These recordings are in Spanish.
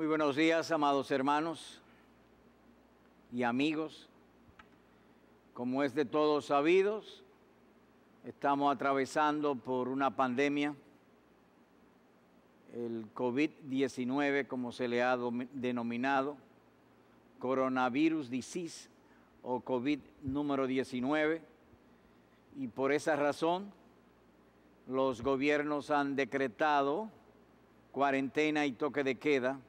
Muy buenos días, amados hermanos y amigos. Como es de todos sabidos, estamos atravesando por una pandemia, el COVID-19, como se le ha denominado, coronavirus disease o COVID número 19, y por esa razón los gobiernos han decretado cuarentena y toque de queda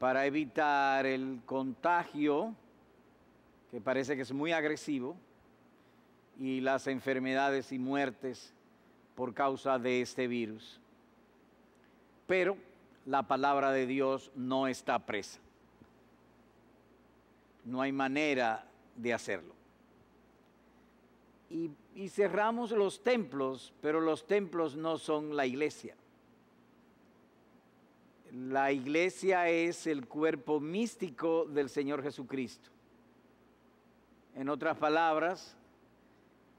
para evitar el contagio, que parece que es muy agresivo, y las enfermedades y muertes por causa de este virus. Pero la palabra de Dios no está presa. No hay manera de hacerlo. Y, cerramos los templos, pero los templos no son la iglesia. La iglesia es el cuerpo místico del Señor Jesucristo. En otras palabras,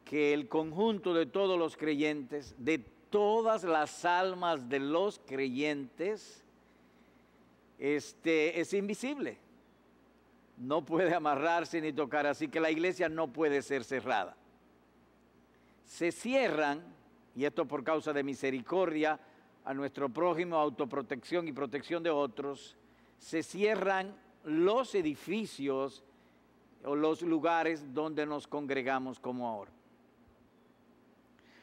que el conjunto de todos los creyentes, de todas las almas de los creyentes, este, es invisible. No puede amarrarse ni tocar, así que la iglesia no puede ser cerrada. Se cierran, y esto por causa de misericordia, a nuestro prójimo, autoprotección y protección de otros, se cierran los edificios o los lugares donde nos congregamos como ahora.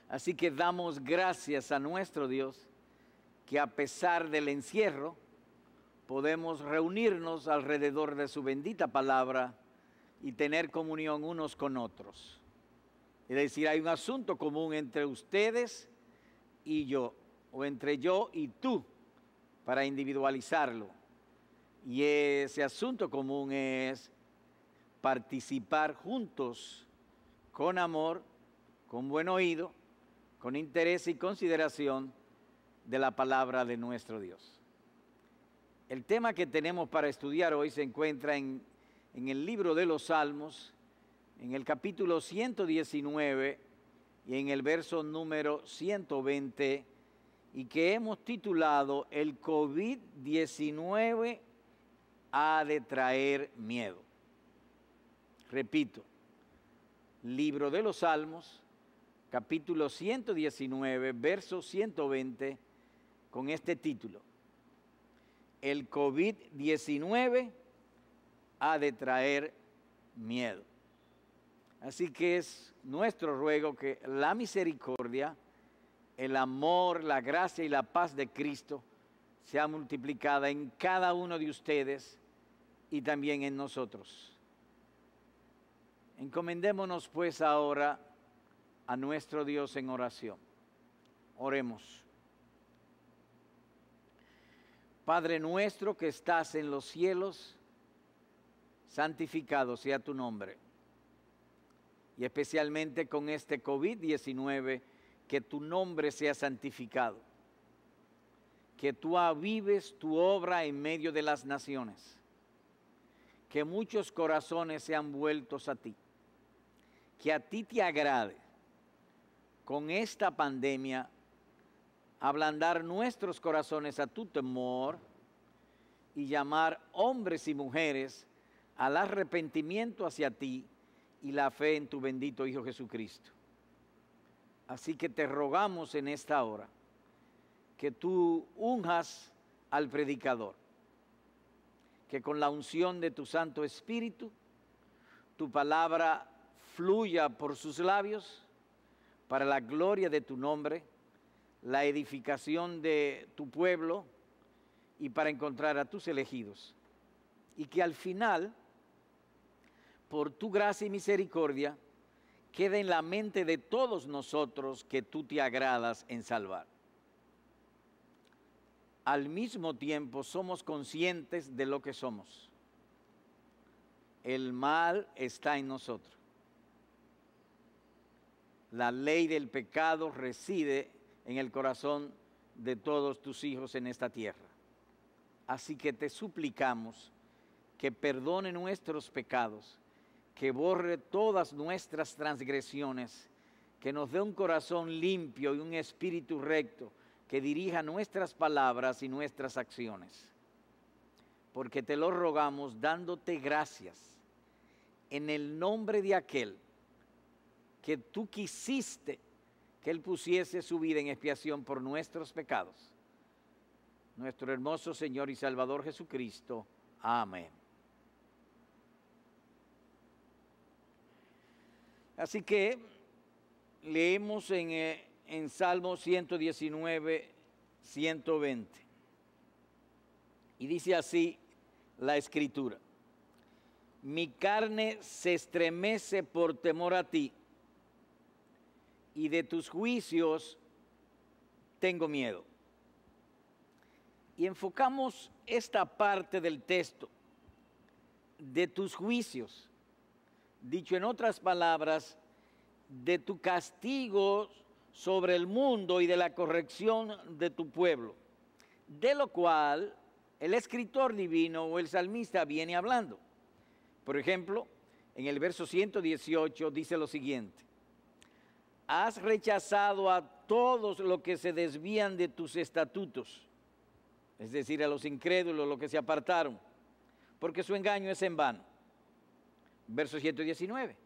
Así que damos gracias a nuestro Dios que a pesar del encierro podemos reunirnos alrededor de su bendita palabra y tener comunión unos con otros. Es decir, hay un asunto común entre ustedes y yo o entre yo y tú para individualizarlo. Y ese asunto común es participar juntos con amor, con buen oído, con interés y consideración de la palabra de nuestro Dios. El tema que tenemos para estudiar hoy se encuentra en, el libro de los Salmos, en el capítulo 119 y en el verso número 120 y que hemos titulado El COVID-19 ha de traer miedo. Repito, libro de los Salmos, capítulo 119, verso 120, con este título. El COVID-19 ha de traer miedo. Así que es nuestro ruego que la misericordia, el amor, la gracia y la paz de Cristo sea multiplicada en cada uno de ustedes y también en nosotros. Encomendémonos pues ahora a nuestro Dios en oración. Oremos. Padre nuestro que estás en los cielos, santificado sea tu nombre. Y especialmente con este COVID-19, que tu nombre sea santificado, que tú avives tu obra en medio de las naciones, que muchos corazones sean vueltos a ti, que a ti te agrade con esta pandemia ablandar nuestros corazones a tu temor y llamar hombres y mujeres al arrepentimiento hacia ti y la fe en tu bendito Hijo Jesucristo. Así que te rogamos en esta hora que tú unjas al predicador, que con la unción de tu Santo Espíritu, tu palabra fluya por sus labios para la gloria de tu nombre, la edificación de tu pueblo y para encontrar a tus elegidos. Y que al final, por tu gracia y misericordia, quede en la mente de todos nosotros que tú te agradas en salvar. Al mismo tiempo somos conscientes de lo que somos. El mal está en nosotros. La ley del pecado reside en el corazón de todos tus hijos en esta tierra. Así que te suplicamos que perdone nuestros pecados que borre todas nuestras transgresiones, que nos dé un corazón limpio y un espíritu recto, que dirija nuestras palabras y nuestras acciones. porque te lo rogamos dándote gracias en el nombre de aquel que tú quisiste que Él pusiese su vida en expiación por nuestros pecados. Nuestro hermoso Señor y Salvador Jesucristo. Amén. Así que leemos en, eh, en Salmo 119, 120. Y dice así la escritura. Mi carne se estremece por temor a ti y de tus juicios tengo miedo. Y enfocamos esta parte del texto de tus juicios, dicho en otras palabras, de tu castigo sobre el mundo y de la corrección de tu pueblo, de lo cual el escritor divino o el salmista viene hablando. Por ejemplo, en el verso 118 dice lo siguiente, has rechazado a todos los que se desvían de tus estatutos, es decir, a los incrédulos, los que se apartaron, porque su engaño es en vano. Verso 119,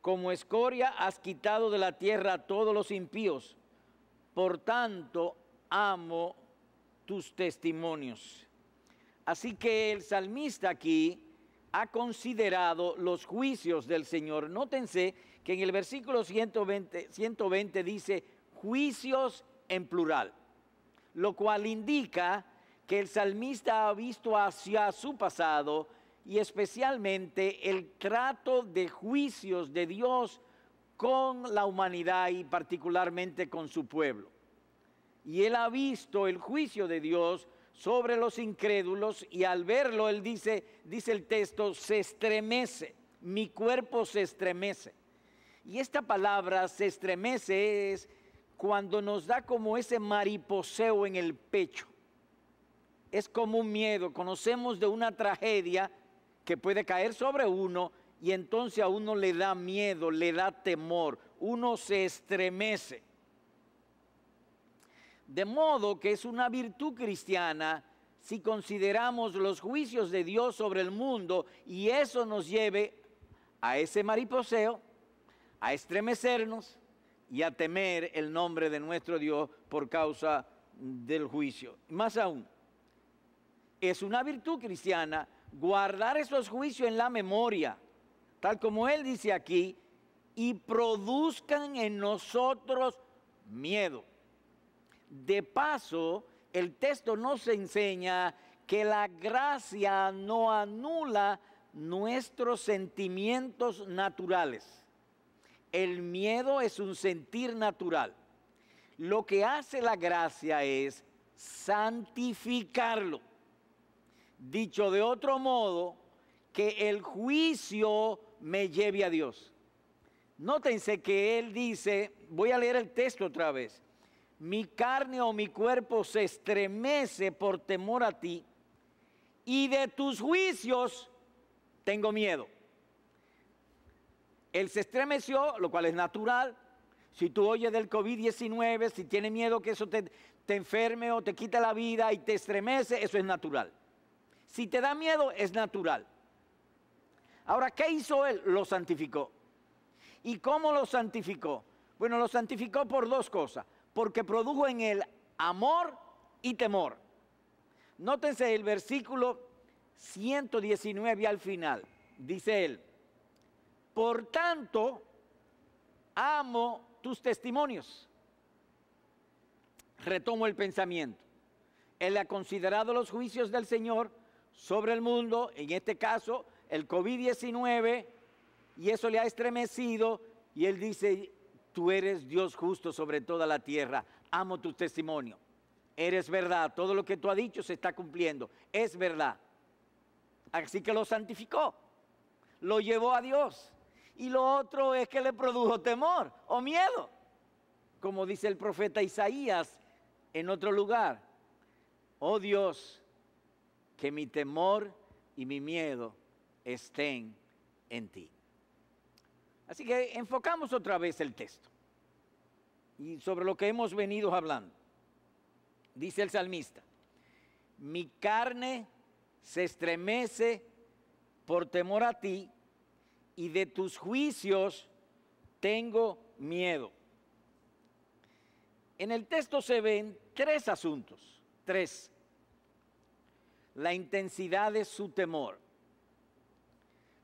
como escoria has quitado de la tierra a todos los impíos, por tanto amo tus testimonios. Así que el salmista aquí ha considerado los juicios del Señor. Nótense que en el versículo 120, 120 dice juicios en plural, lo cual indica que el salmista ha visto hacia su pasado y especialmente el trato de juicios de Dios con la humanidad y particularmente con su pueblo y él ha visto el juicio de Dios sobre los incrédulos y al verlo él dice, dice el texto, se estremece, mi cuerpo se estremece. Y esta palabra se estremece es cuando nos da como ese mariposeo en el pecho. Es como un miedo, conocemos de una tragedia que puede caer sobre uno y entonces a uno le da miedo, le da temor, uno se estremece. De modo que es una virtud cristiana si consideramos los juicios de Dios sobre el mundo y eso nos lleve a ese mariposeo, a estremecernos y a temer el nombre de nuestro Dios por causa del juicio. Más aún, es una virtud cristiana guardar esos juicios en la memoria, tal como él dice aquí, y produzcan en nosotros miedo. De paso, el texto nos enseña que la gracia no anula nuestros sentimientos naturales. El miedo es un sentir natural. Lo que hace la gracia es santificarlo. Dicho de otro modo, que el juicio me lleve a Dios. Nótense que él dice, voy a leer el texto otra vez, mi carne o mi cuerpo se estremece por temor a ti, y de tus juicios tengo miedo. Él se estremeció, lo cual es natural. Si tú oyes del COVID-19, si tienes miedo que eso te, te enferme o te quita la vida y te estremece, eso es natural. Si te da miedo, es natural. Ahora, ¿qué hizo él? Lo santificó. ¿Y cómo lo santificó? Bueno, lo santificó por dos cosas porque produjo en él amor y temor. Nótense el versículo 119 al final. Dice él, por tanto, amo tus testimonios. Retomo el pensamiento. Él ha considerado los juicios del Señor sobre el mundo, en este caso el COVID-19, y eso le ha estremecido, y él dice, Tú eres Dios justo sobre toda la tierra. Amo tu testimonio. Eres verdad. Todo lo que tú has dicho se está cumpliendo. Es verdad. Así que lo santificó. Lo llevó a Dios. Y lo otro es que le produjo temor o miedo. Como dice el profeta Isaías en otro lugar. Oh Dios, que mi temor y mi miedo estén en ti. Así que enfocamos otra vez el texto y sobre lo que hemos venido hablando. Dice el salmista, mi carne se estremece por temor a ti y de tus juicios tengo miedo. En el texto se ven tres asuntos, tres. La intensidad de su temor.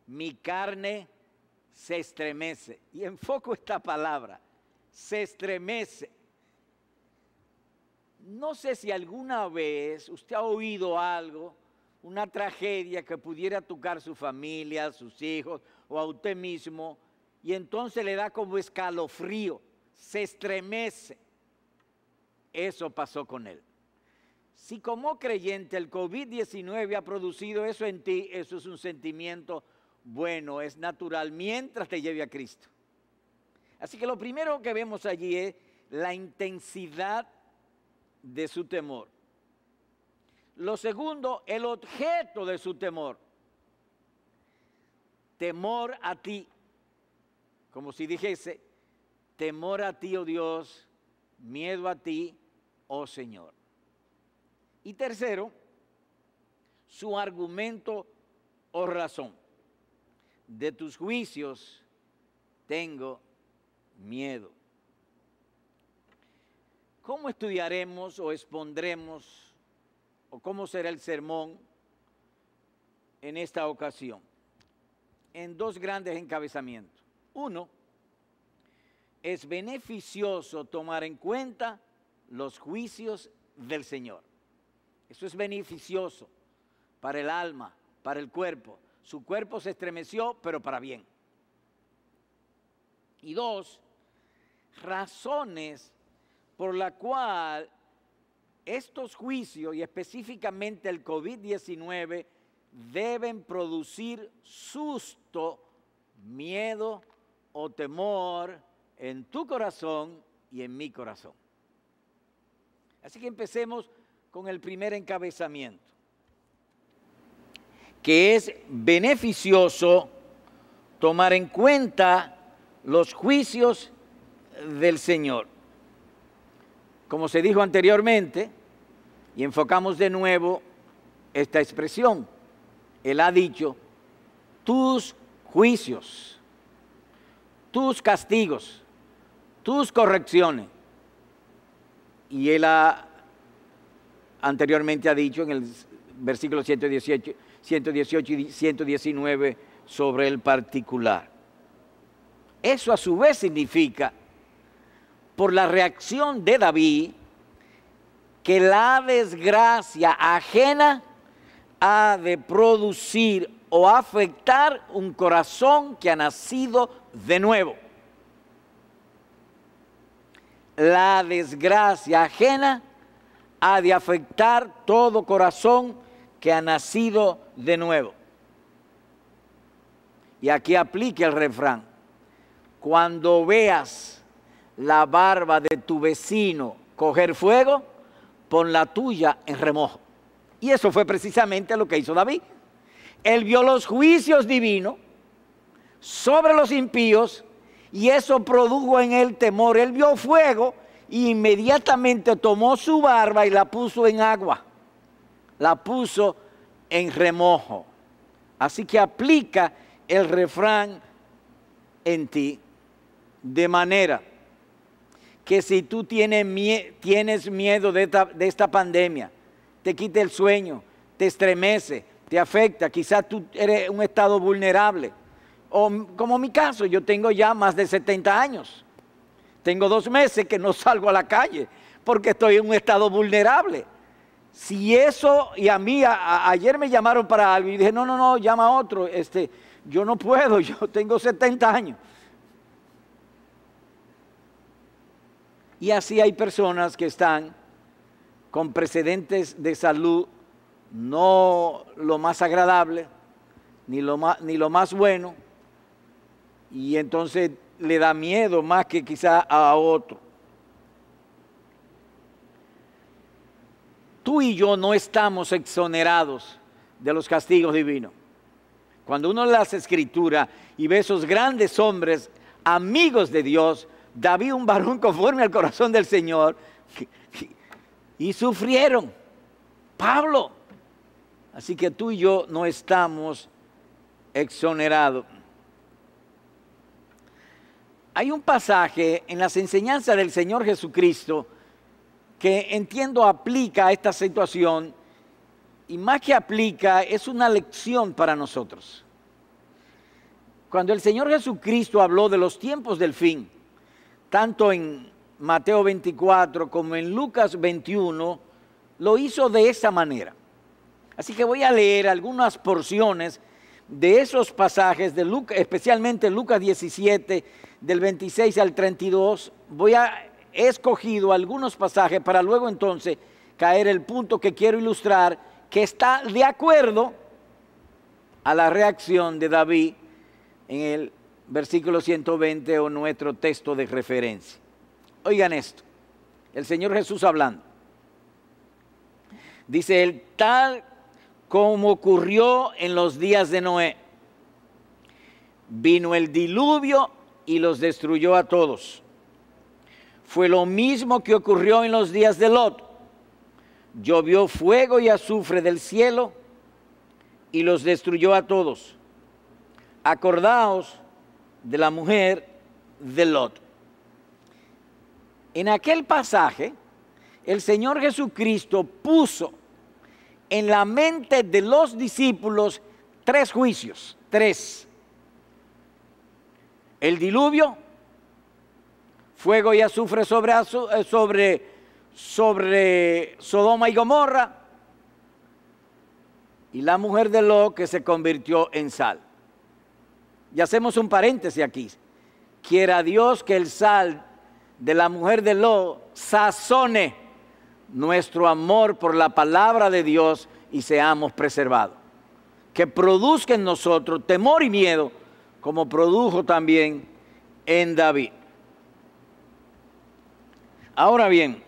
Mi carne se estremece. Y enfoco esta palabra, se estremece. No sé si alguna vez usted ha oído algo, una tragedia que pudiera tocar su familia, sus hijos o a usted mismo, y entonces le da como escalofrío, se estremece. Eso pasó con él. Si como creyente el COVID-19 ha producido eso en ti, eso es un sentimiento bueno, es natural, mientras te lleve a Cristo. Así que lo primero que vemos allí es la intensidad de su temor. Lo segundo, el objeto de su temor. Temor a ti. Como si dijese, temor a ti, oh Dios, miedo a ti, oh Señor. Y tercero, su argumento o razón. De tus juicios tengo miedo. ¿Cómo estudiaremos o expondremos o cómo será el sermón en esta ocasión? En dos grandes encabezamientos. Uno, es beneficioso tomar en cuenta los juicios del Señor. Eso es beneficioso para el alma, para el cuerpo. Su cuerpo se estremeció, pero para bien. Y dos, razones por la cual estos juicios y específicamente el COVID-19 deben producir susto, miedo o temor en tu corazón y en mi corazón. Así que empecemos con el primer encabezamiento, que es beneficioso tomar en cuenta los juicios del Señor. Como se dijo anteriormente, y enfocamos de nuevo esta expresión, Él ha dicho, tus juicios, tus castigos, tus correcciones. Y él ha, anteriormente ha dicho en el versículo 118, 118 y 119 sobre el particular. Eso a su vez significa, por la reacción de David, que la desgracia ajena ha de producir o afectar un corazón que ha nacido de nuevo la desgracia ajena ha de afectar todo corazón que ha nacido de nuevo. Y aquí aplique el refrán. Cuando veas la barba de tu vecino coger fuego, pon la tuya en remojo. Y eso fue precisamente lo que hizo David. Él vio los juicios divinos sobre los impíos y eso produjo en él temor. Él vio fuego e inmediatamente tomó su barba y la puso en agua, la puso en remojo. Así que aplica el refrán en ti de manera que si tú tienes, miedo de esta, de esta pandemia, te quita el sueño, te estremece, te afecta, quizás tú eres un estado vulnerable o como mi caso, yo tengo ya más de 70 años. Tengo dos meses que no salgo a la calle porque estoy en un estado vulnerable. Si eso, y a mí ayer me llamaron para algo y dije, no, no, no, llama a otro, este, yo no puedo, yo tengo 70 años. Y así hay personas que están con precedentes de salud no lo más agradable, ni lo más, ni lo más bueno, y entonces le da miedo más que quizá a otro. Tú y yo no estamos exonerados de los castigos divinos. Cuando uno lee las escrituras y ve esos grandes hombres, amigos de Dios, David un varón conforme al corazón del Señor, y sufrieron. Pablo, Así que tú y yo no estamos exonerados. Hay un pasaje en las enseñanzas del Señor Jesucristo que entiendo aplica a esta situación y más que aplica es una lección para nosotros. Cuando el Señor Jesucristo habló de los tiempos del fin, tanto en Mateo 24 como en Lucas 21, lo hizo de esa manera. Así que voy a leer algunas porciones de esos pasajes, de Lucas, especialmente Lucas 17, del 26 al 32. Voy a, he escogido algunos pasajes para luego entonces caer el punto que quiero ilustrar, que está de acuerdo a la reacción de David en el versículo 120 o nuestro texto de referencia. Oigan esto, el Señor Jesús hablando. Dice, el tal como ocurrió en los días de Noé. Vino el diluvio y los destruyó a todos. Fue lo mismo que ocurrió en los días de Lot. Llovió fuego y azufre del cielo y los destruyó a todos. Acordaos de la mujer de Lot. En aquel pasaje, el Señor Jesucristo puso en la mente de los discípulos tres juicios, tres. El diluvio, fuego y azufre sobre, eh, sobre, Sodoma y Gomorra, y la mujer de Lot que se convirtió en sal. Y hacemos un paréntesis aquí. Quiera Dios que el sal de la mujer de Lot sazone nuestro amor por la palabra de Dios y seamos preservados. Que produzca en nosotros temor y miedo, como produjo también en David. Ahora bien,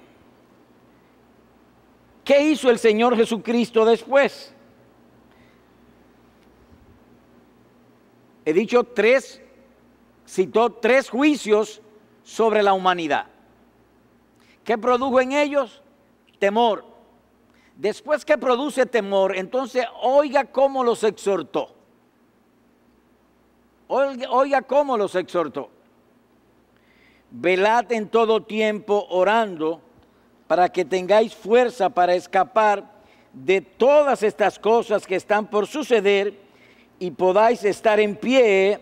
¿qué hizo el Señor Jesucristo después? He dicho tres, citó tres juicios sobre la humanidad. ¿Qué produjo en ellos? temor. Después que produce temor, entonces oiga cómo los exhortó. Oiga, cómo los exhortó. Velad en todo tiempo orando para que tengáis fuerza para escapar de todas estas cosas que están por suceder y podáis estar en pie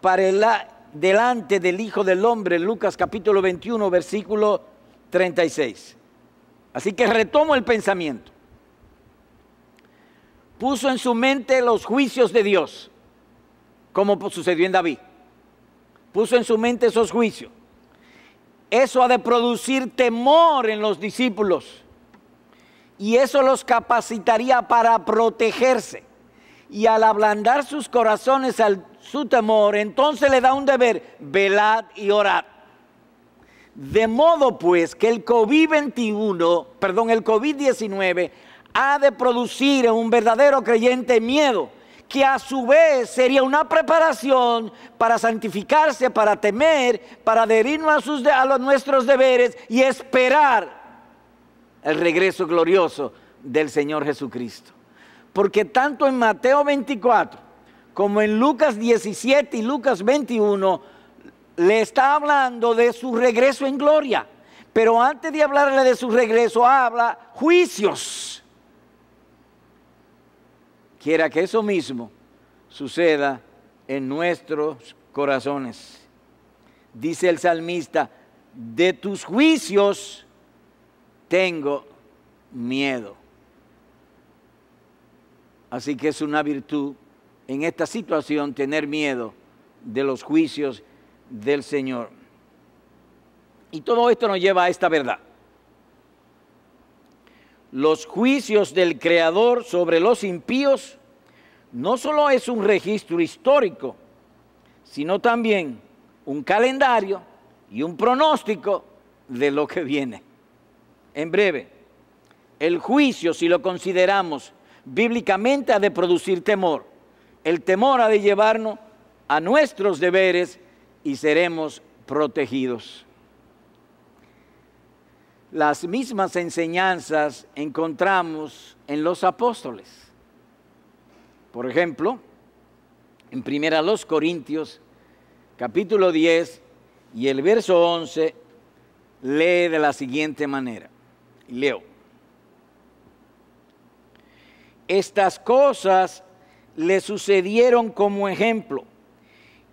para el, delante del Hijo del Hombre, Lucas capítulo 21, versículo 36. Así que retomo el pensamiento. Puso en su mente los juicios de Dios, como sucedió en David. Puso en su mente esos juicios. Eso ha de producir temor en los discípulos. Y eso los capacitaría para protegerse. Y al ablandar sus corazones al su temor, entonces le da un deber, velad y orad. De modo pues que el COVID-21, perdón, el COVID-19 ha de producir en un verdadero creyente miedo, que a su vez sería una preparación para santificarse, para temer, para adherirnos a, sus, los, nuestros deberes y esperar el regreso glorioso del Señor Jesucristo. Porque tanto en Mateo 24 como en Lucas 17 y Lucas 21, le está hablando de su regreso en gloria. Pero antes de hablarle de su regreso, habla juicios. Quiera que eso mismo suceda en nuestros corazones. Dice el salmista, de tus juicios tengo miedo. Así que es una virtud en esta situación tener miedo de los juicios del Señor. Y todo esto nos lleva a esta verdad. Los juicios del Creador sobre los impíos no solo es un registro histórico, sino también un calendario y un pronóstico de lo que viene. En breve, el juicio, si lo consideramos bíblicamente, ha de producir temor. El temor ha de llevarnos a nuestros deberes y seremos protegidos. Las mismas enseñanzas encontramos en los apóstoles. Por ejemplo, en Primera los Corintios, capítulo 10 y el verso 11, lee de la siguiente manera. Leo. Estas cosas le sucedieron como ejemplo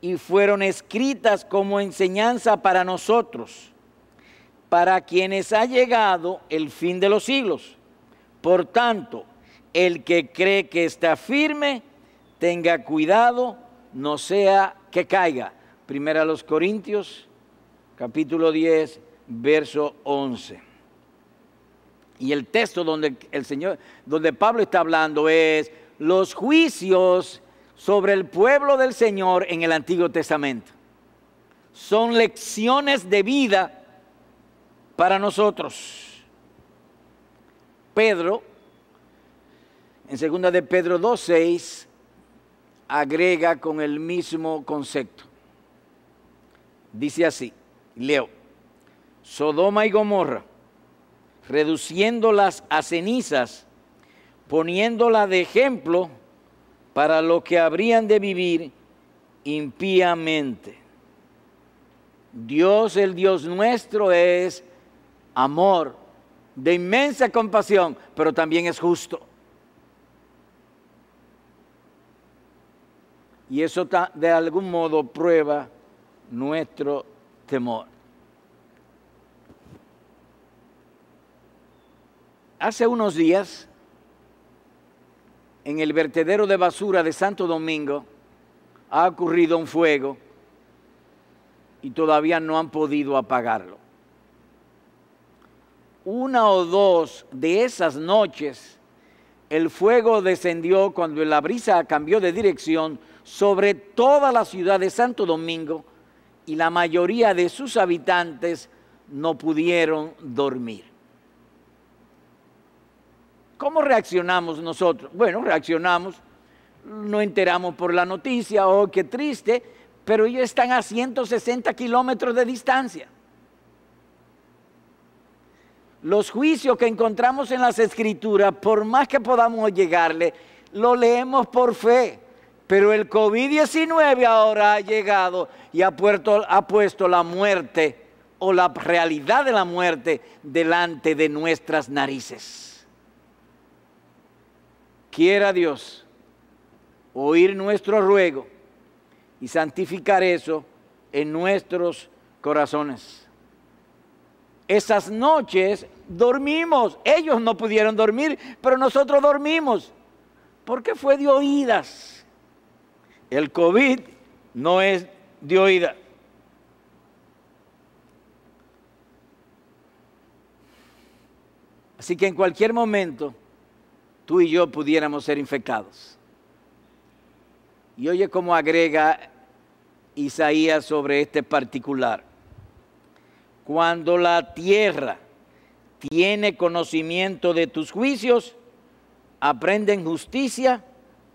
y fueron escritas como enseñanza para nosotros, para quienes ha llegado el fin de los siglos. Por tanto, el que cree que está firme, tenga cuidado, no sea que caiga. Primera a los Corintios, capítulo 10, verso 11. Y el texto donde el Señor, donde Pablo está hablando es los juicios sobre el pueblo del Señor en el Antiguo Testamento. Son lecciones de vida para nosotros. Pedro, en segunda de Pedro 2.6, agrega con el mismo concepto. Dice así, leo, Sodoma y Gomorra, reduciéndolas a cenizas, poniéndola de ejemplo para lo que habrían de vivir impíamente. Dios, el Dios nuestro, es amor, de inmensa compasión, pero también es justo. Y eso de algún modo prueba nuestro temor. Hace unos días en el vertedero de basura de Santo Domingo ha ocurrido un fuego y todavía no han podido apagarlo. Una o dos de esas noches el fuego descendió cuando la brisa cambió de dirección sobre toda la ciudad de Santo Domingo y la mayoría de sus habitantes no pudieron dormir. ¿Cómo reaccionamos nosotros? Bueno, reaccionamos, no enteramos por la noticia, oh, qué triste, pero ellos están a 160 kilómetros de distancia. Los juicios que encontramos en las escrituras, por más que podamos llegarle, lo leemos por fe. Pero el COVID-19 ahora ha llegado y ha, ha puesto la muerte o la realidad de la muerte delante de nuestras narices quiera Dios oír nuestro ruego y santificar eso en nuestros corazones. Esas noches dormimos, ellos no pudieron dormir, pero nosotros dormimos, porque fue de oídas. El COVID no es de oídas. Así que en cualquier momento tú y yo pudiéramos ser infectados. Y oye cómo agrega Isaías sobre este particular. Cuando la tierra tiene conocimiento de tus juicios, aprenden justicia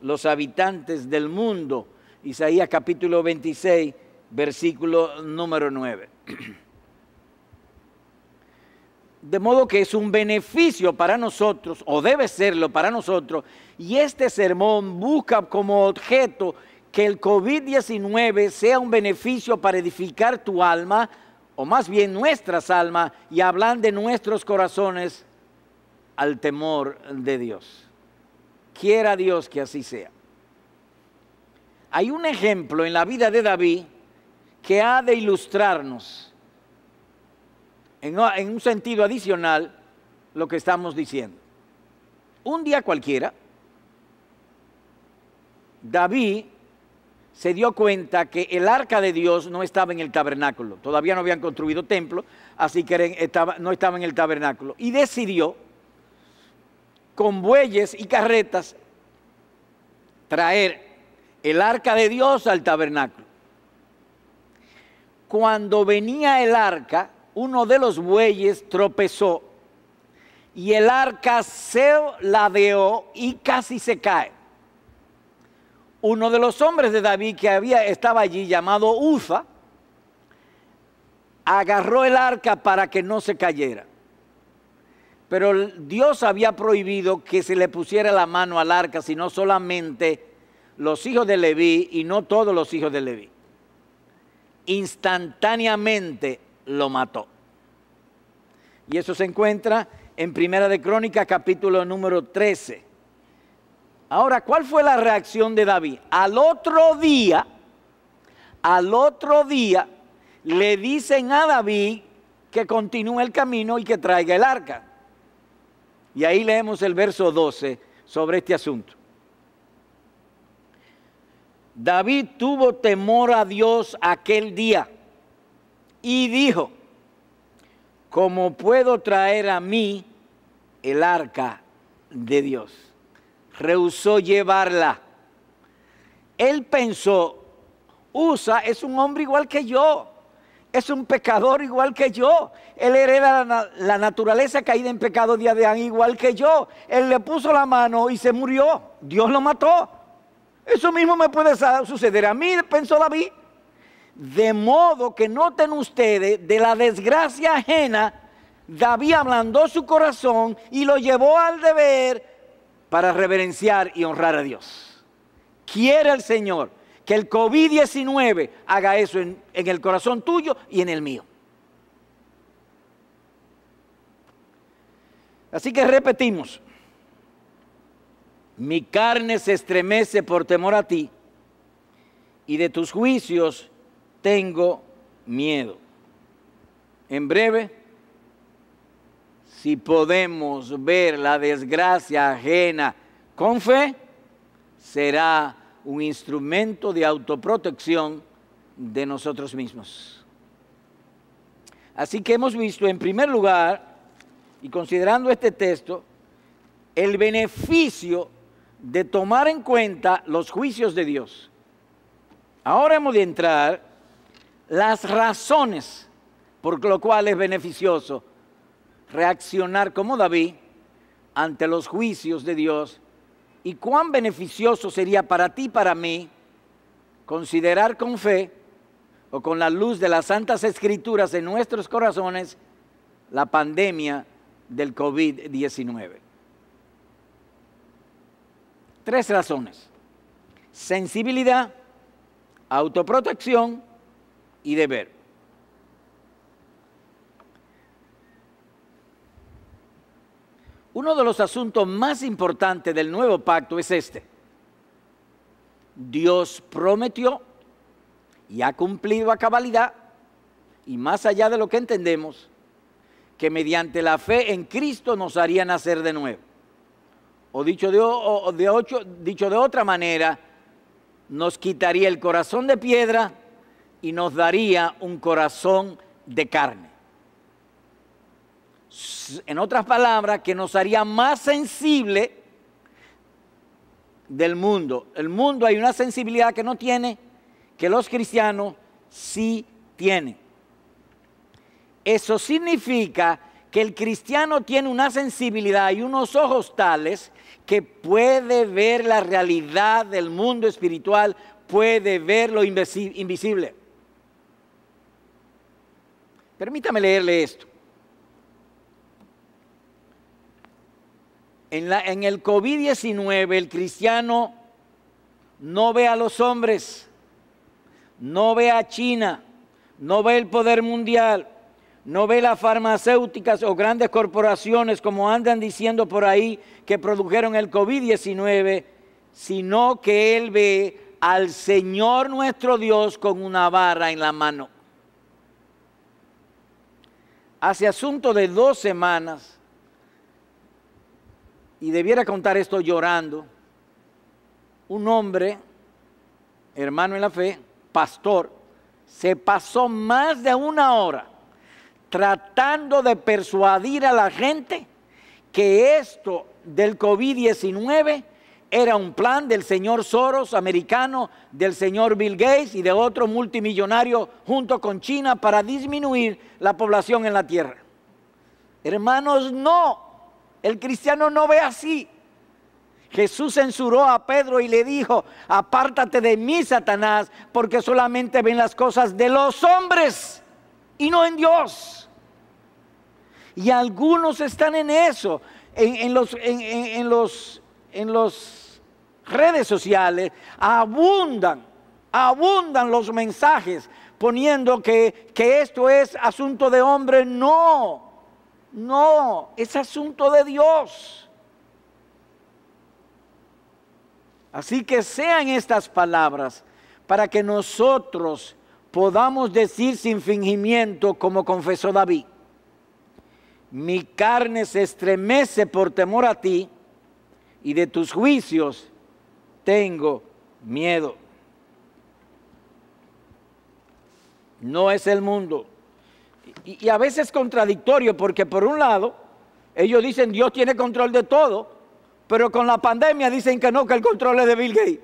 los habitantes del mundo. Isaías capítulo 26, versículo número 9. De modo que es un beneficio para nosotros, o debe serlo para nosotros, y este sermón busca como objeto que el COVID-19 sea un beneficio para edificar tu alma, o más bien nuestras almas, y hablar de nuestros corazones al temor de Dios. Quiera Dios que así sea. Hay un ejemplo en la vida de David que ha de ilustrarnos en, un sentido adicional lo que estamos diciendo. Un día cualquiera, David se dio cuenta que el arca de Dios no estaba en el tabernáculo. Todavía no habían construido templo, así que no estaba en el tabernáculo. Y decidió, con bueyes y carretas, traer el arca de Dios al tabernáculo. Cuando venía el arca, uno de los bueyes tropezó y el arca se ladeó y casi se cae. Uno de los hombres de David que había, estaba allí, llamado Uza, agarró el arca para que no se cayera. pero Dios había prohibido que se le pusiera la mano al arca, sino solamente los hijos de Leví y no todos los hijos de Leví. Instantáneamente lo mató. Y eso se encuentra en Primera de Crónica, capítulo número 13. Ahora, ¿cuál fue la reacción de David? Al otro día, al otro día, le dicen a David que continúe el camino y que traiga el arca. Y ahí leemos el verso 12 sobre este asunto. David tuvo temor a Dios aquel día y dijo, ¿cómo puedo traer a mí el arca de Dios? Rehusó llevarla. Él pensó, Usa es un hombre igual que yo es un pecador igual que yo. Él hereda la, naturaleza caída en pecado de Adán igual que yo. Él le puso la mano y se murió. Dios lo mató. Eso mismo me puede suceder a mí, pensó David. De modo que noten ustedes, de la desgracia ajena, David ablandó su corazón y lo llevó al deber para reverenciar y honrar a Dios. Quiere el Señor que el COVID-19 haga eso en, en el corazón tuyo y en el mío. Así que repetimos, mi carne se estremece por temor a ti y de tus juicios tengo miedo. En breve, si podemos ver la desgracia ajena con fe, será un instrumento de autoprotección de nosotros mismos. Así que hemos visto en primer lugar, y considerando este texto, el beneficio de tomar en cuenta los juicios de Dios. Ahora hemos de entrar las razones por lo cual es beneficioso reaccionar como David ante los juicios de Dios y cuán beneficioso sería para ti y para mí considerar con fe o con la luz de las santas escrituras en nuestros corazones la pandemia del COVID-19. Tres razones. Sensibilidad, autoprotección y deber. Uno de los asuntos más importantes del nuevo pacto es este. Dios prometió y ha cumplido a cabalidad, y más allá de lo que entendemos, que mediante la fe en Cristo nos haría nacer de nuevo. O dicho de, dicho de otra manera, nos quitaría el corazón de piedra y nos daría un corazón de carne en otras palabras, que nos haría más sensible del mundo. El mundo hay una sensibilidad que no tiene, que los cristianos sí tienen. Eso significa que el cristiano tiene una sensibilidad y unos ojos tales que puede ver la realidad del mundo espiritual, puede ver lo invisible. Permítame leerle esto. En, el COVID-19 el cristiano no ve a los hombres, no ve a China, no ve el poder mundial, no ve las farmacéuticas o grandes corporaciones como andan diciendo por ahí que produjeron el COVID-19, sino que él ve al Señor nuestro Dios con una barra en la mano. Hace asunto de dos semanas, y debiera contar esto llorando, un hombre, hermano en la fe, pastor, se pasó más de una hora tratando de persuadir a la gente que esto del COVID-19 era un plan del señor Soros americano, del señor Bill Gates y de otro multimillonario junto con China para disminuir la población en la tierra. Hermanos, no, el cristiano no ve así. Jesús censuró a Pedro y le dijo, apártate de mí, Satanás, porque solamente ven las cosas de los hombres y no en Dios. Y algunos están en eso, en, los, en, los, en los redes sociales, abundan, abundan los mensajes poniendo que, que esto es asunto de hombre. No, no, es asunto de Dios. Así que sean estas palabras para que nosotros podamos decir sin fingimiento como confesó David mi carne se estremece por temor a ti y de tus juicios tengo miedo. No es el mundo. Y, a veces es contradictorio porque por un lado ellos dicen Dios tiene control de todo, pero con la pandemia dicen que no, que el control es de Bill Gates.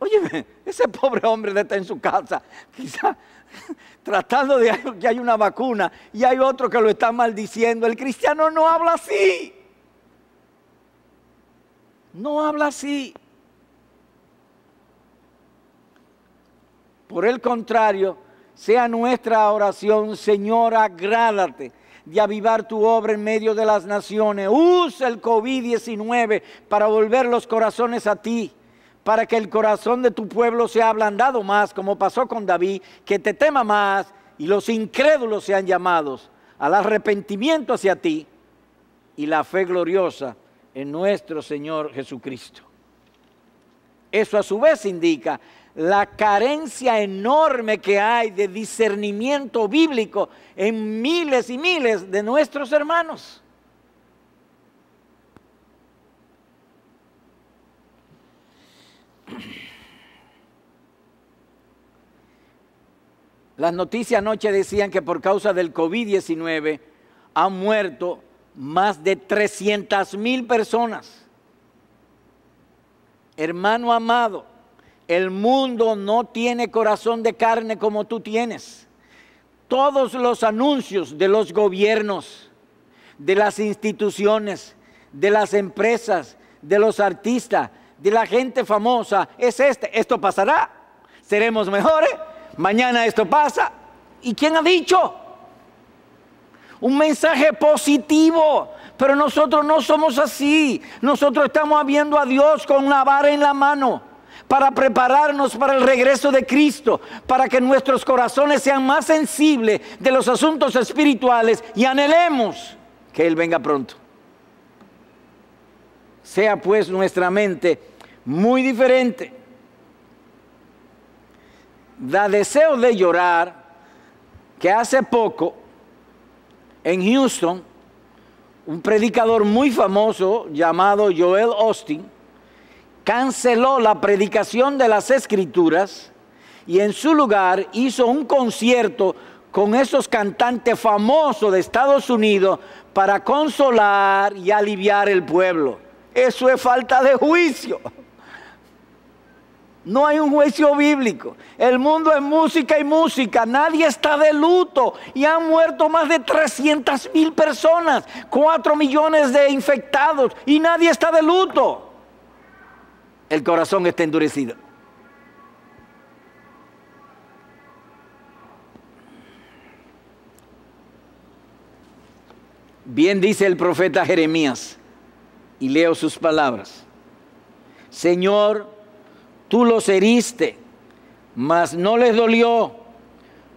Oye, ese pobre hombre está en su casa, quizá tratando de que hay una vacuna y hay otro que lo está maldiciendo. El cristiano no habla así. No habla así. Por el contrario, sea nuestra oración, Señor, agrádate de avivar tu obra en medio de las naciones. Usa el COVID-19 para volver los corazones a ti para que el corazón de tu pueblo sea ablandado más, como pasó con David, que te tema más y los incrédulos sean llamados al arrepentimiento hacia ti y la fe gloriosa en nuestro Señor Jesucristo. Eso a su vez indica la carencia enorme que hay de discernimiento bíblico en miles y miles de nuestros hermanos. Las noticias anoche decían que por causa del COVID-19 han muerto más de 300 mil personas. Hermano amado, el mundo no tiene corazón de carne como tú tienes. Todos los anuncios de los gobiernos, de las instituciones, de las empresas, de los artistas, de la gente famosa es este. Esto pasará. Seremos mejores. Mañana esto pasa. ¿Y quién ha dicho? Un mensaje positivo. Pero nosotros no somos así. Nosotros estamos viendo a Dios con una vara en la mano para prepararnos para el regreso de Cristo, para que nuestros corazones sean más sensibles de los asuntos espirituales y anhelemos que Él venga pronto. Sea pues nuestra mente muy diferente. Da deseo de llorar que hace poco en Houston, un predicador muy famoso llamado Joel Austin canceló la predicación de las escrituras y en su lugar hizo un concierto con esos cantantes famosos de Estados Unidos para consolar y aliviar el pueblo. Eso es falta de juicio. No hay un juicio bíblico. El mundo es música y música. Nadie está de luto. Y han muerto más de 300 mil personas. 4 millones de infectados. Y nadie está de luto. El corazón está endurecido. Bien dice el profeta Jeremías. Y leo sus palabras. Señor, Tú los heriste, mas no les dolió.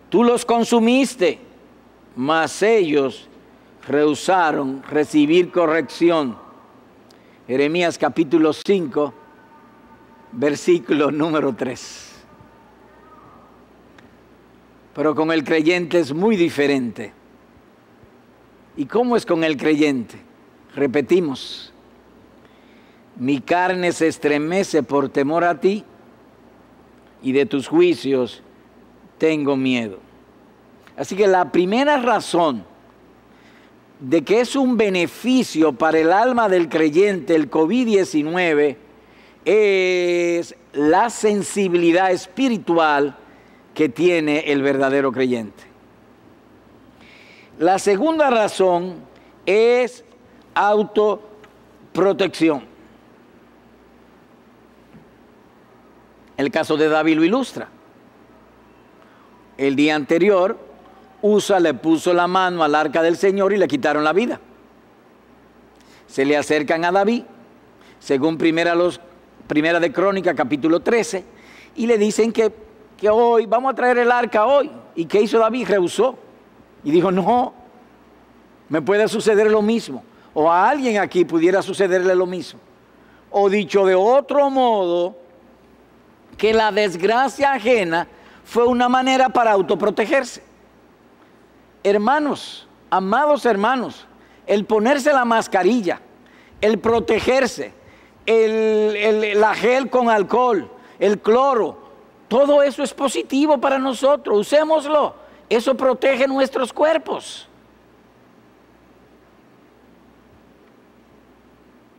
Tú los consumiste, mas ellos rehusaron recibir corrección. Jeremías capítulo 5, versículo número 3. Pero con el creyente es muy diferente. ¿Y cómo es con el creyente? Repetimos, mi carne se estremece por temor a ti y de tus juicios tengo miedo. Así que la primera razón de que es un beneficio para el alma del creyente el COVID-19 es la sensibilidad espiritual que tiene el verdadero creyente. La segunda razón es autoprotección. El caso de David lo ilustra. El día anterior, Usa le puso la mano al arca del Señor y le quitaron la vida. Se le acercan a David, según primera, los, primera de Crónica, capítulo 13, y le dicen que, que hoy vamos a traer el arca hoy. ¿Y qué hizo David? Rehusó. Y dijo, no, me puede suceder lo mismo. O a alguien aquí pudiera sucederle lo mismo. O dicho de otro modo, que la desgracia ajena fue una manera para autoprotegerse. Hermanos, amados hermanos, el ponerse la mascarilla, el protegerse, el, la gel con alcohol, el cloro, todo eso es positivo para nosotros, usémoslo. Eso protege nuestros cuerpos.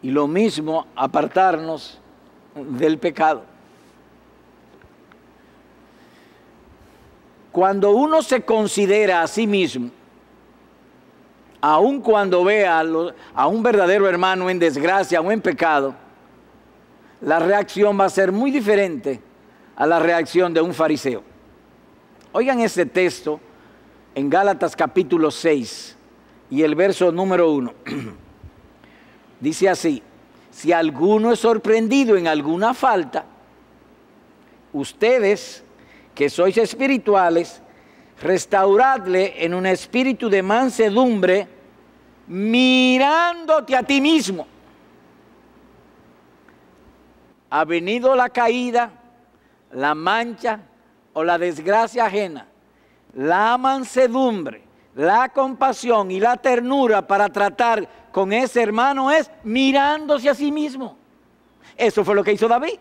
Y lo mismo, apartarnos del pecado. Cuando uno se considera a sí mismo, aun cuando vea a, un verdadero hermano en desgracia o en pecado, la reacción va a ser muy diferente a la reacción de un fariseo. Oigan este texto en Gálatas capítulo 6 y el verso número 1. Dice así, si alguno es sorprendido en alguna falta, ustedes que sois espirituales, restauradle en un espíritu de mansedumbre, mirándote a ti mismo. Ha venido la caída, la mancha o la desgracia ajena. La mansedumbre, la compasión y la ternura para tratar con ese hermano es mirándose a sí mismo. Eso fue lo que hizo David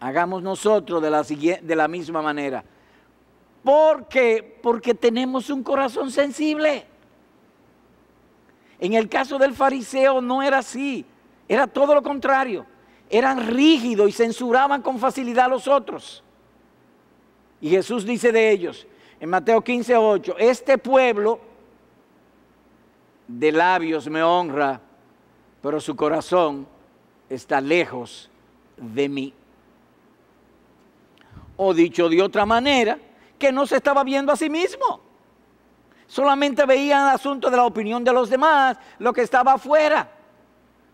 hagamos nosotros de la, misma manera. ¿Por qué? Porque tenemos un corazón sensible. En el caso del fariseo no era así, era todo lo contrario. Eran rígidos y censuraban con facilidad a los otros. Y Jesús dice de ellos en Mateo 15, 8, este pueblo de labios me honra, pero su corazón está lejos de mí. O dicho de otra manera, que no se estaba viendo a sí mismo. Solamente veía el asunto de la opinión de los demás, lo que estaba afuera.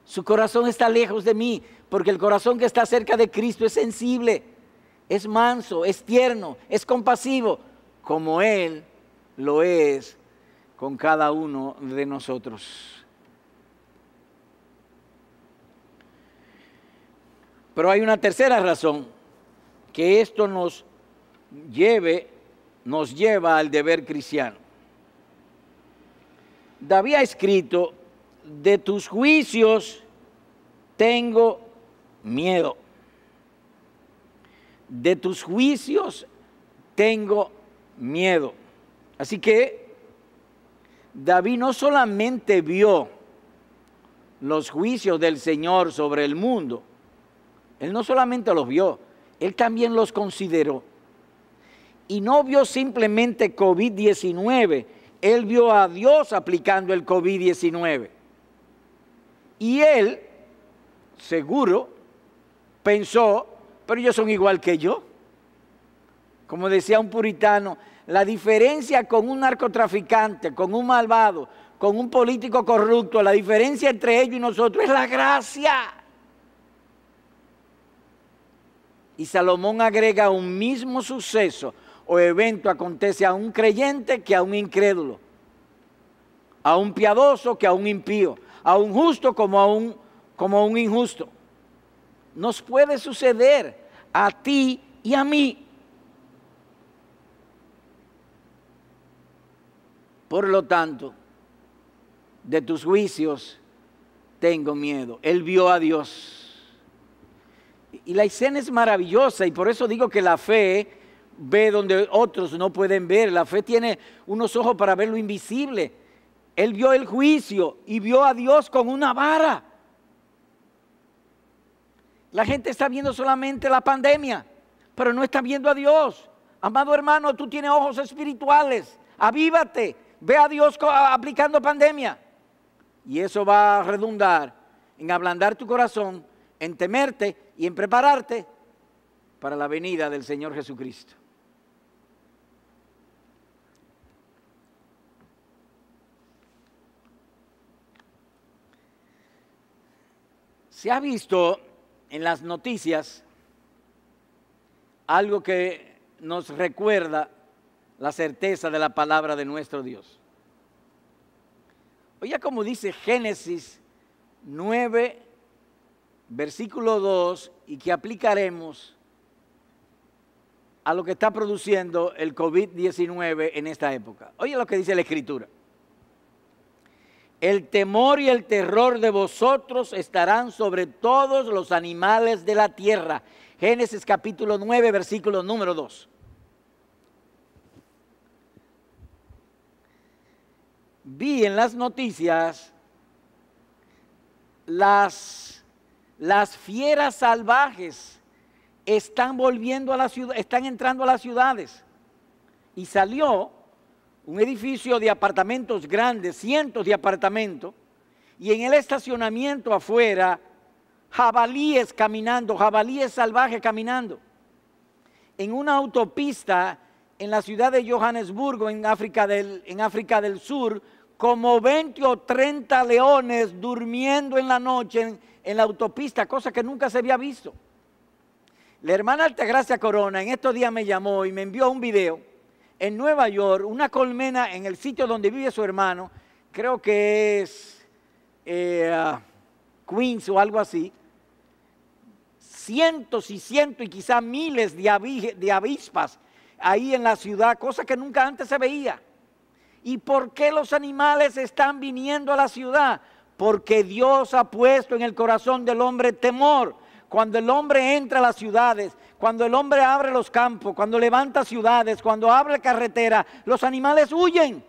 Su corazón está lejos de mí, porque el corazón que está cerca de Cristo es sensible, es manso, es tierno, es compasivo, como Él lo es con cada uno de nosotros. Pero hay una tercera razón que esto nos lleve, nos lleva al deber cristiano. David ha escrito, de tus juicios tengo miedo. De tus juicios tengo miedo. Así que David no solamente vio los juicios del Señor sobre el mundo, él no solamente los vio, él también los consideró. Y no vio simplemente COVID-19, él vio a Dios aplicando el COVID-19. Y él, seguro, pensó, pero ellos son igual que yo. Como decía un puritano, la diferencia con un narcotraficante, con un malvado, con un político corrupto, la diferencia entre ellos y nosotros es la gracia. Y Salomón agrega un mismo suceso o evento acontece a un creyente que a un incrédulo, a un piadoso que a un impío, a un justo como a un, como a un injusto. Nos puede suceder a ti y a mí. Por lo tanto, de tus juicios tengo miedo. Él vio a Dios y la escena es maravillosa y por eso digo que la fe ve donde otros no pueden ver. La fe tiene unos ojos para ver lo invisible. Él vio el juicio y vio a Dios con una vara. La gente está viendo solamente la pandemia, pero no está viendo a Dios. Amado hermano, tú tienes ojos espirituales. Avívate. Ve a Dios aplicando pandemia. Y eso va a redundar en ablandar tu corazón en temerte y en prepararte para la venida del Señor Jesucristo. Se ha visto en las noticias algo que nos recuerda la certeza de la palabra de nuestro Dios. Oye, como dice Génesis 9, versículo 2, y que aplicaremos a lo que está produciendo el COVID-19 en esta época. Oye lo que dice la Escritura. El temor y el terror de vosotros estarán sobre todos los animales de la tierra. Génesis capítulo 9, versículo número 2. Vi en las noticias las, las fieras salvajes están volviendo a la ciudad, están entrando a las ciudades. Y salió un edificio de apartamentos grandes, cientos de apartamentos, y en el estacionamiento afuera, jabalíes caminando, jabalíes salvajes caminando. En una autopista en la ciudad de Johannesburgo, en África del, Sur, como 20 o 30 leones durmiendo en la noche en, en la autopista, cosa que nunca se había visto. La hermana Altagracia Corona en estos días me llamó y me envió un video en Nueva York, una colmena en el sitio donde vive su hermano, creo que es eh, Queens o algo así, cientos y cientos y quizá miles de, de avispas ahí en la ciudad, cosa que nunca antes se veía. ¿Y por qué los animales están viniendo a la ciudad? Porque Dios ha puesto en el corazón del hombre temor cuando el hombre entra a las ciudades, cuando el hombre abre los campos, cuando levanta ciudades, cuando abre carretera, los animales huyen.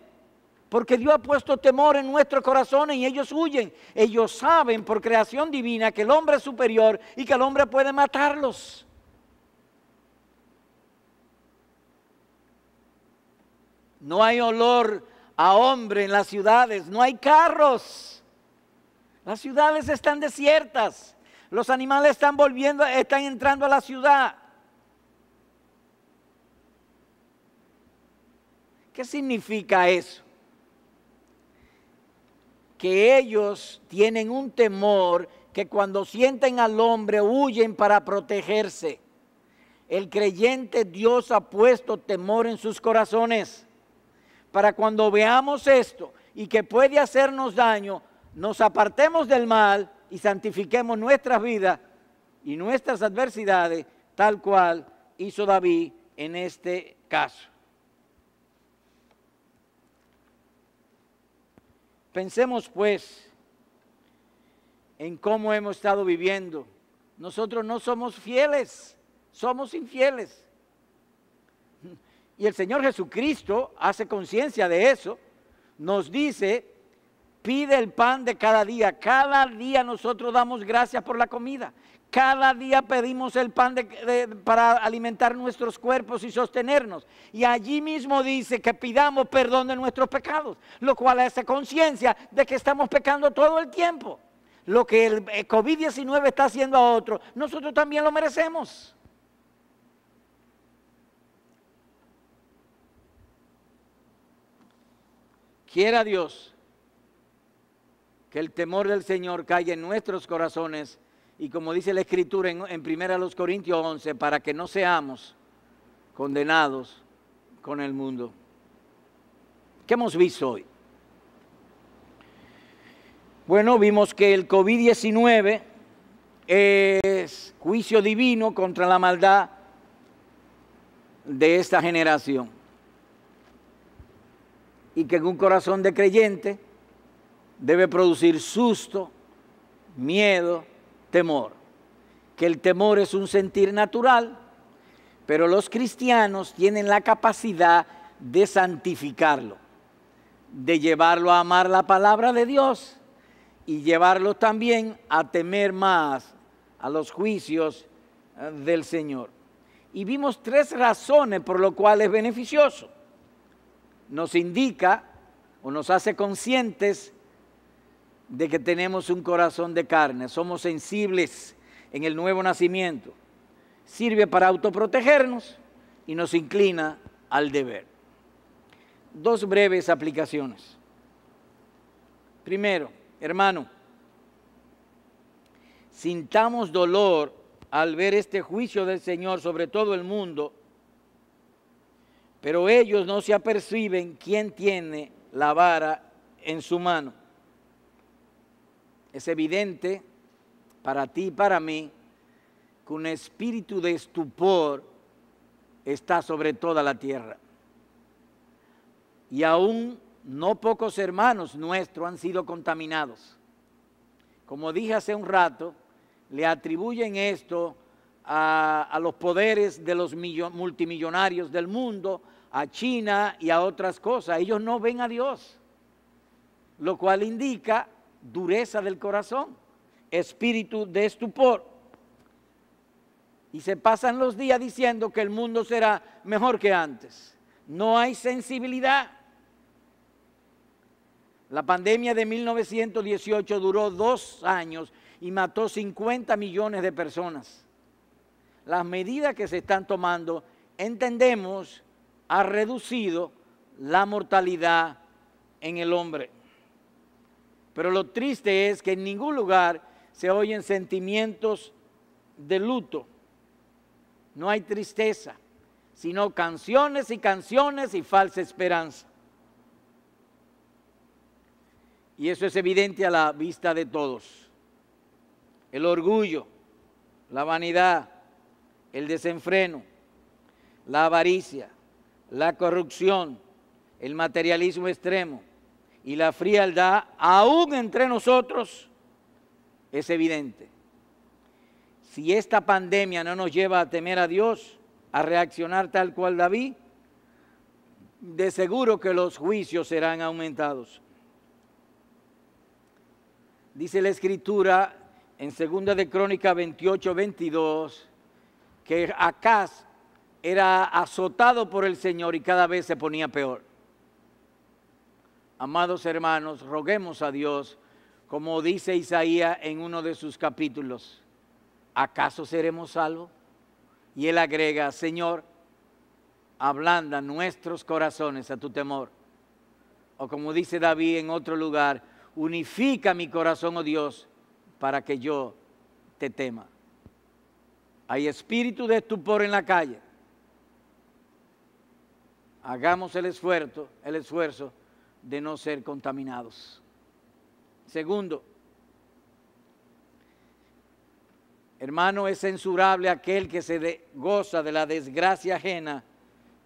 Porque Dios ha puesto temor en nuestros corazones y ellos huyen. Ellos saben por creación divina que el hombre es superior y que el hombre puede matarlos. No hay olor a hombre en las ciudades, no hay carros. Las ciudades están desiertas. Los animales están volviendo, están entrando a la ciudad. ¿Qué significa eso? Que ellos tienen un temor que cuando sienten al hombre huyen para protegerse. El creyente Dios ha puesto temor en sus corazones para cuando veamos esto y que puede hacernos daño, nos apartemos del mal y santifiquemos nuestras vidas y nuestras adversidades tal cual hizo David en este caso. Pensemos pues en cómo hemos estado viviendo. Nosotros no somos fieles, somos infieles. Y el Señor Jesucristo hace conciencia de eso. Nos dice pide el pan de cada día. Cada día nosotros damos gracias por la comida. Cada día pedimos el pan para alimentar nuestros cuerpos y sostenernos. Y allí mismo dice que pidamos perdón de nuestros pecados, lo cual hace conciencia de que estamos pecando todo el tiempo. Lo que el COVID-19 está haciendo a otro, nosotros también lo merecemos. Quiera Dios que el temor del Señor caiga en nuestros corazones y como dice la Escritura en, en 1 Corintios 11, para que no seamos condenados con el mundo. ¿Qué hemos visto hoy? Bueno, vimos que el COVID-19 es juicio divino contra la maldad de esta generación. Y que en un corazón de creyente debe producir susto, miedo, temor. Que el temor es un sentir natural, pero los cristianos tienen la capacidad de santificarlo, de llevarlo a amar la palabra de Dios y llevarlo también a temer más a los juicios eh, del Señor. Y vimos tres razones por lo cual es beneficioso. Nos indica o nos hace conscientes de que tenemos un corazón de carne, somos sensibles en el nuevo nacimiento. Sirve para autoprotegernos y nos inclina al deber. Dos breves aplicaciones. Primero, hermano, sintamos dolor al ver este juicio del Señor sobre todo el mundo, pero ellos no se aperciben quién tiene la vara en su mano. Es evidente para ti y para mí que un espíritu de estupor está sobre toda la tierra. Y aún no pocos hermanos nuestros han sido contaminados. Como dije hace un rato, le atribuyen esto a, los poderes de los multimillonarios del mundo, a China y a otras cosas. Ellos no ven a Dios, lo cual indica dureza del corazón, espíritu de estupor. Y se pasan los días diciendo que el mundo será mejor que antes. No hay sensibilidad. La pandemia de 1918 duró dos años y mató 50 millones de personas. Las medidas que se están tomando, entendemos, ha reducido la mortalidad en el hombre. Pero lo triste es que en ningún lugar se oyen sentimientos de luto. No hay tristeza, sino canciones y canciones y falsa esperanza. Y eso es evidente a la vista de todos. El orgullo, la vanidad, el desenfreno, la avaricia, la corrupción, el materialismo extremo y la frialdad, aún entre nosotros, es evidente. Si esta pandemia no nos lleva a temer a Dios, a reaccionar tal cual David, de seguro que los juicios serán aumentados. Dice la escritura en 2 de Crónica 28, 22, que Acaz era azotado por el Señor y cada vez se ponía peor. Amados hermanos, roguemos a Dios, como dice Isaías en uno de sus capítulos, ¿acaso seremos salvos? Y él agrega, Señor, ablanda nuestros corazones a tu temor. O como dice David en otro lugar, unifica mi corazón, oh Dios, para que yo te tema. Hay espíritu de estupor en la calle. Hagamos el esfuerzo, el esfuerzo de no ser contaminados. Segundo, hermano, es censurable aquel que se goza de la desgracia ajena,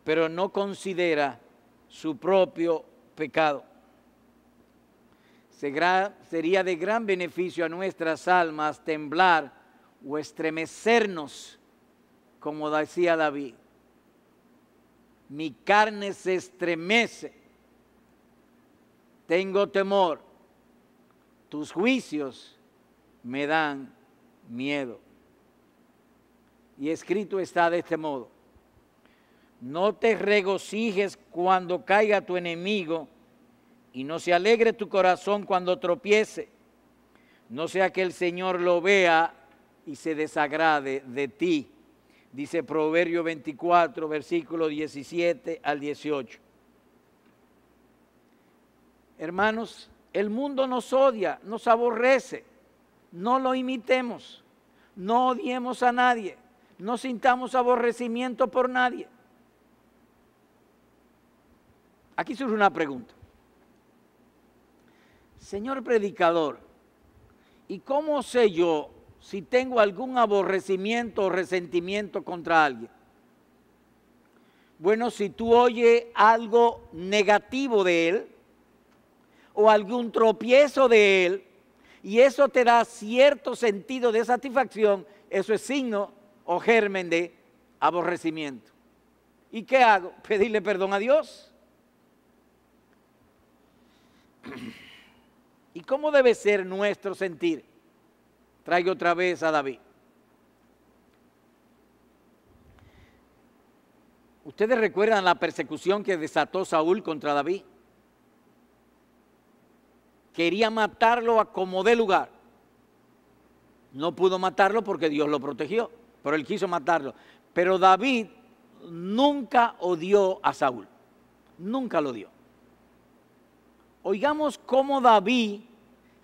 pero no considera su propio pecado sería de gran beneficio a nuestras almas temblar o estremecernos, como decía David. Mi carne se estremece, tengo temor, tus juicios me dan miedo. Y escrito está de este modo, no te regocijes cuando caiga tu enemigo, y no se alegre tu corazón cuando tropiece, no sea que el Señor lo vea y se desagrade de ti. Dice Proverbio 24, versículo 17 al 18. Hermanos, el mundo nos odia, nos aborrece. No lo imitemos, no odiemos a nadie, no sintamos aborrecimiento por nadie. Aquí surge una pregunta. Señor predicador, ¿y cómo sé yo si tengo algún aborrecimiento o resentimiento contra alguien? Bueno, si tú oyes algo negativo de él o algún tropiezo de él y eso te da cierto sentido de satisfacción, eso es signo o germen de aborrecimiento. ¿Y qué hago? Pedirle perdón a Dios. ¿Y cómo debe ser nuestro sentir? Traigo otra vez a David. ¿Ustedes recuerdan la persecución que desató Saúl contra David? Quería matarlo a como de lugar. No pudo matarlo porque Dios lo protegió, pero él quiso matarlo. Pero David nunca odió a Saúl. Nunca lo dio. Oigamos cómo David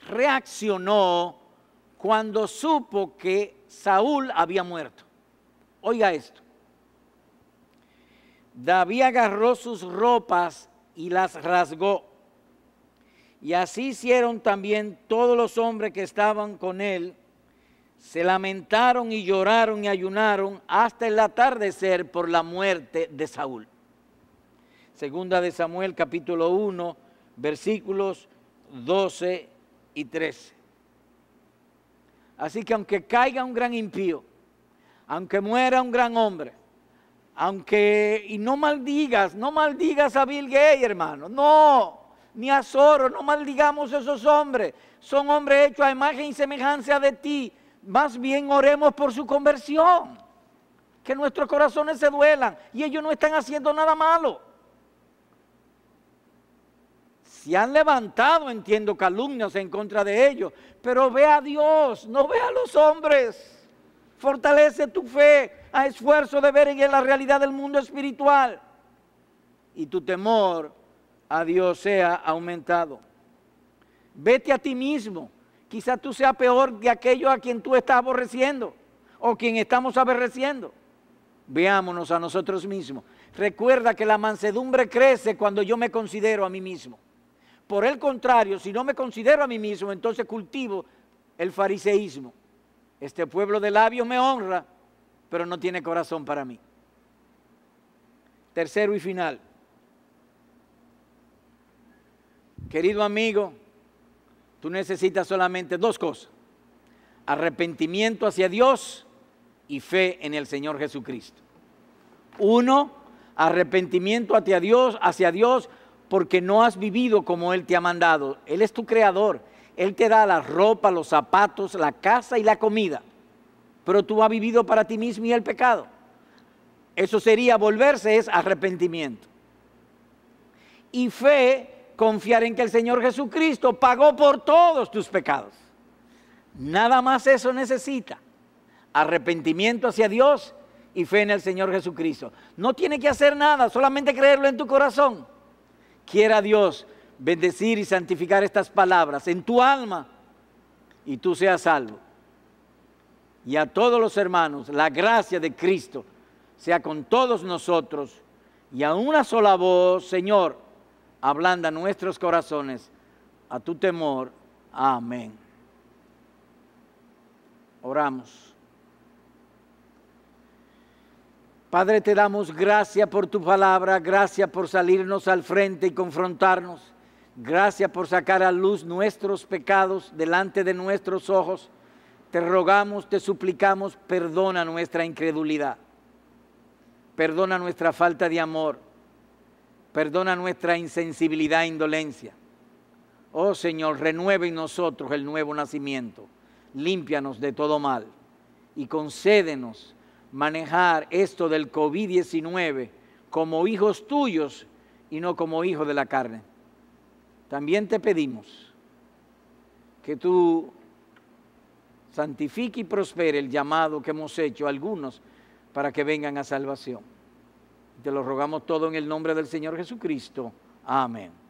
reaccionó cuando supo que Saúl había muerto. Oiga esto. David agarró sus ropas y las rasgó. Y así hicieron también todos los hombres que estaban con él. Se lamentaron y lloraron y ayunaron hasta el atardecer por la muerte de Saúl. Segunda de Samuel capítulo 1, versículos 12 y 13. Así que aunque caiga un gran impío, aunque muera un gran hombre, aunque, y no maldigas, no maldigas a Bill Gates, hermano, no, ni a Zoro, no maldigamos a esos hombres, son hombres hechos a imagen y semejanza de ti, más bien oremos por su conversión, que nuestros corazones se duelan y ellos no están haciendo nada malo. Si han levantado, entiendo, calumnias en contra de ellos, pero ve a Dios, no ve a los hombres. Fortalece tu fe a esfuerzo de ver en la realidad del mundo espiritual. Y tu temor a Dios sea aumentado. Vete a ti mismo. Quizá tú seas peor que aquello a quien tú estás aborreciendo o quien estamos aborreciendo. Veámonos a nosotros mismos. Recuerda que la mansedumbre crece cuando yo me considero a mí mismo. Por el contrario, si no me considero a mí mismo, entonces cultivo el fariseísmo. Este pueblo de labios me honra, pero no tiene corazón para mí. Tercero y final. Querido amigo, tú necesitas solamente dos cosas. Arrepentimiento hacia Dios y fe en el Señor Jesucristo. Uno, arrepentimiento hacia Dios, hacia Dios porque no has vivido como Él te ha mandado. Él es tu creador. Él te da la ropa, los zapatos, la casa y la comida. Pero tú has vivido para ti mismo y el pecado. Eso sería volverse, es arrepentimiento. Y fe, confiar en que el Señor Jesucristo pagó por todos tus pecados. Nada más eso necesita. Arrepentimiento hacia Dios y fe en el Señor Jesucristo. No tiene que hacer nada, solamente creerlo en tu corazón. Quiera Dios bendecir y santificar estas palabras en tu alma y tú seas salvo. Y a todos los hermanos, la gracia de Cristo sea con todos nosotros y a una sola voz, Señor, ablanda nuestros corazones a tu temor. Amén. Oramos. Padre, te damos gracias por tu palabra, gracias por salirnos al frente y confrontarnos. Gracias por sacar a luz nuestros pecados delante de nuestros ojos. Te rogamos, te suplicamos, perdona nuestra incredulidad. Perdona nuestra falta de amor. Perdona nuestra insensibilidad e indolencia. Oh Señor, renueve en nosotros el nuevo nacimiento. Límpianos de todo mal y concédenos manejar esto del COVID-19 como hijos tuyos y no como hijos de la carne también te pedimos que tú santifique y prospere el llamado que hemos hecho a algunos para que vengan a salvación. Te lo rogamos todo en el nombre del Señor Jesucristo. Amén.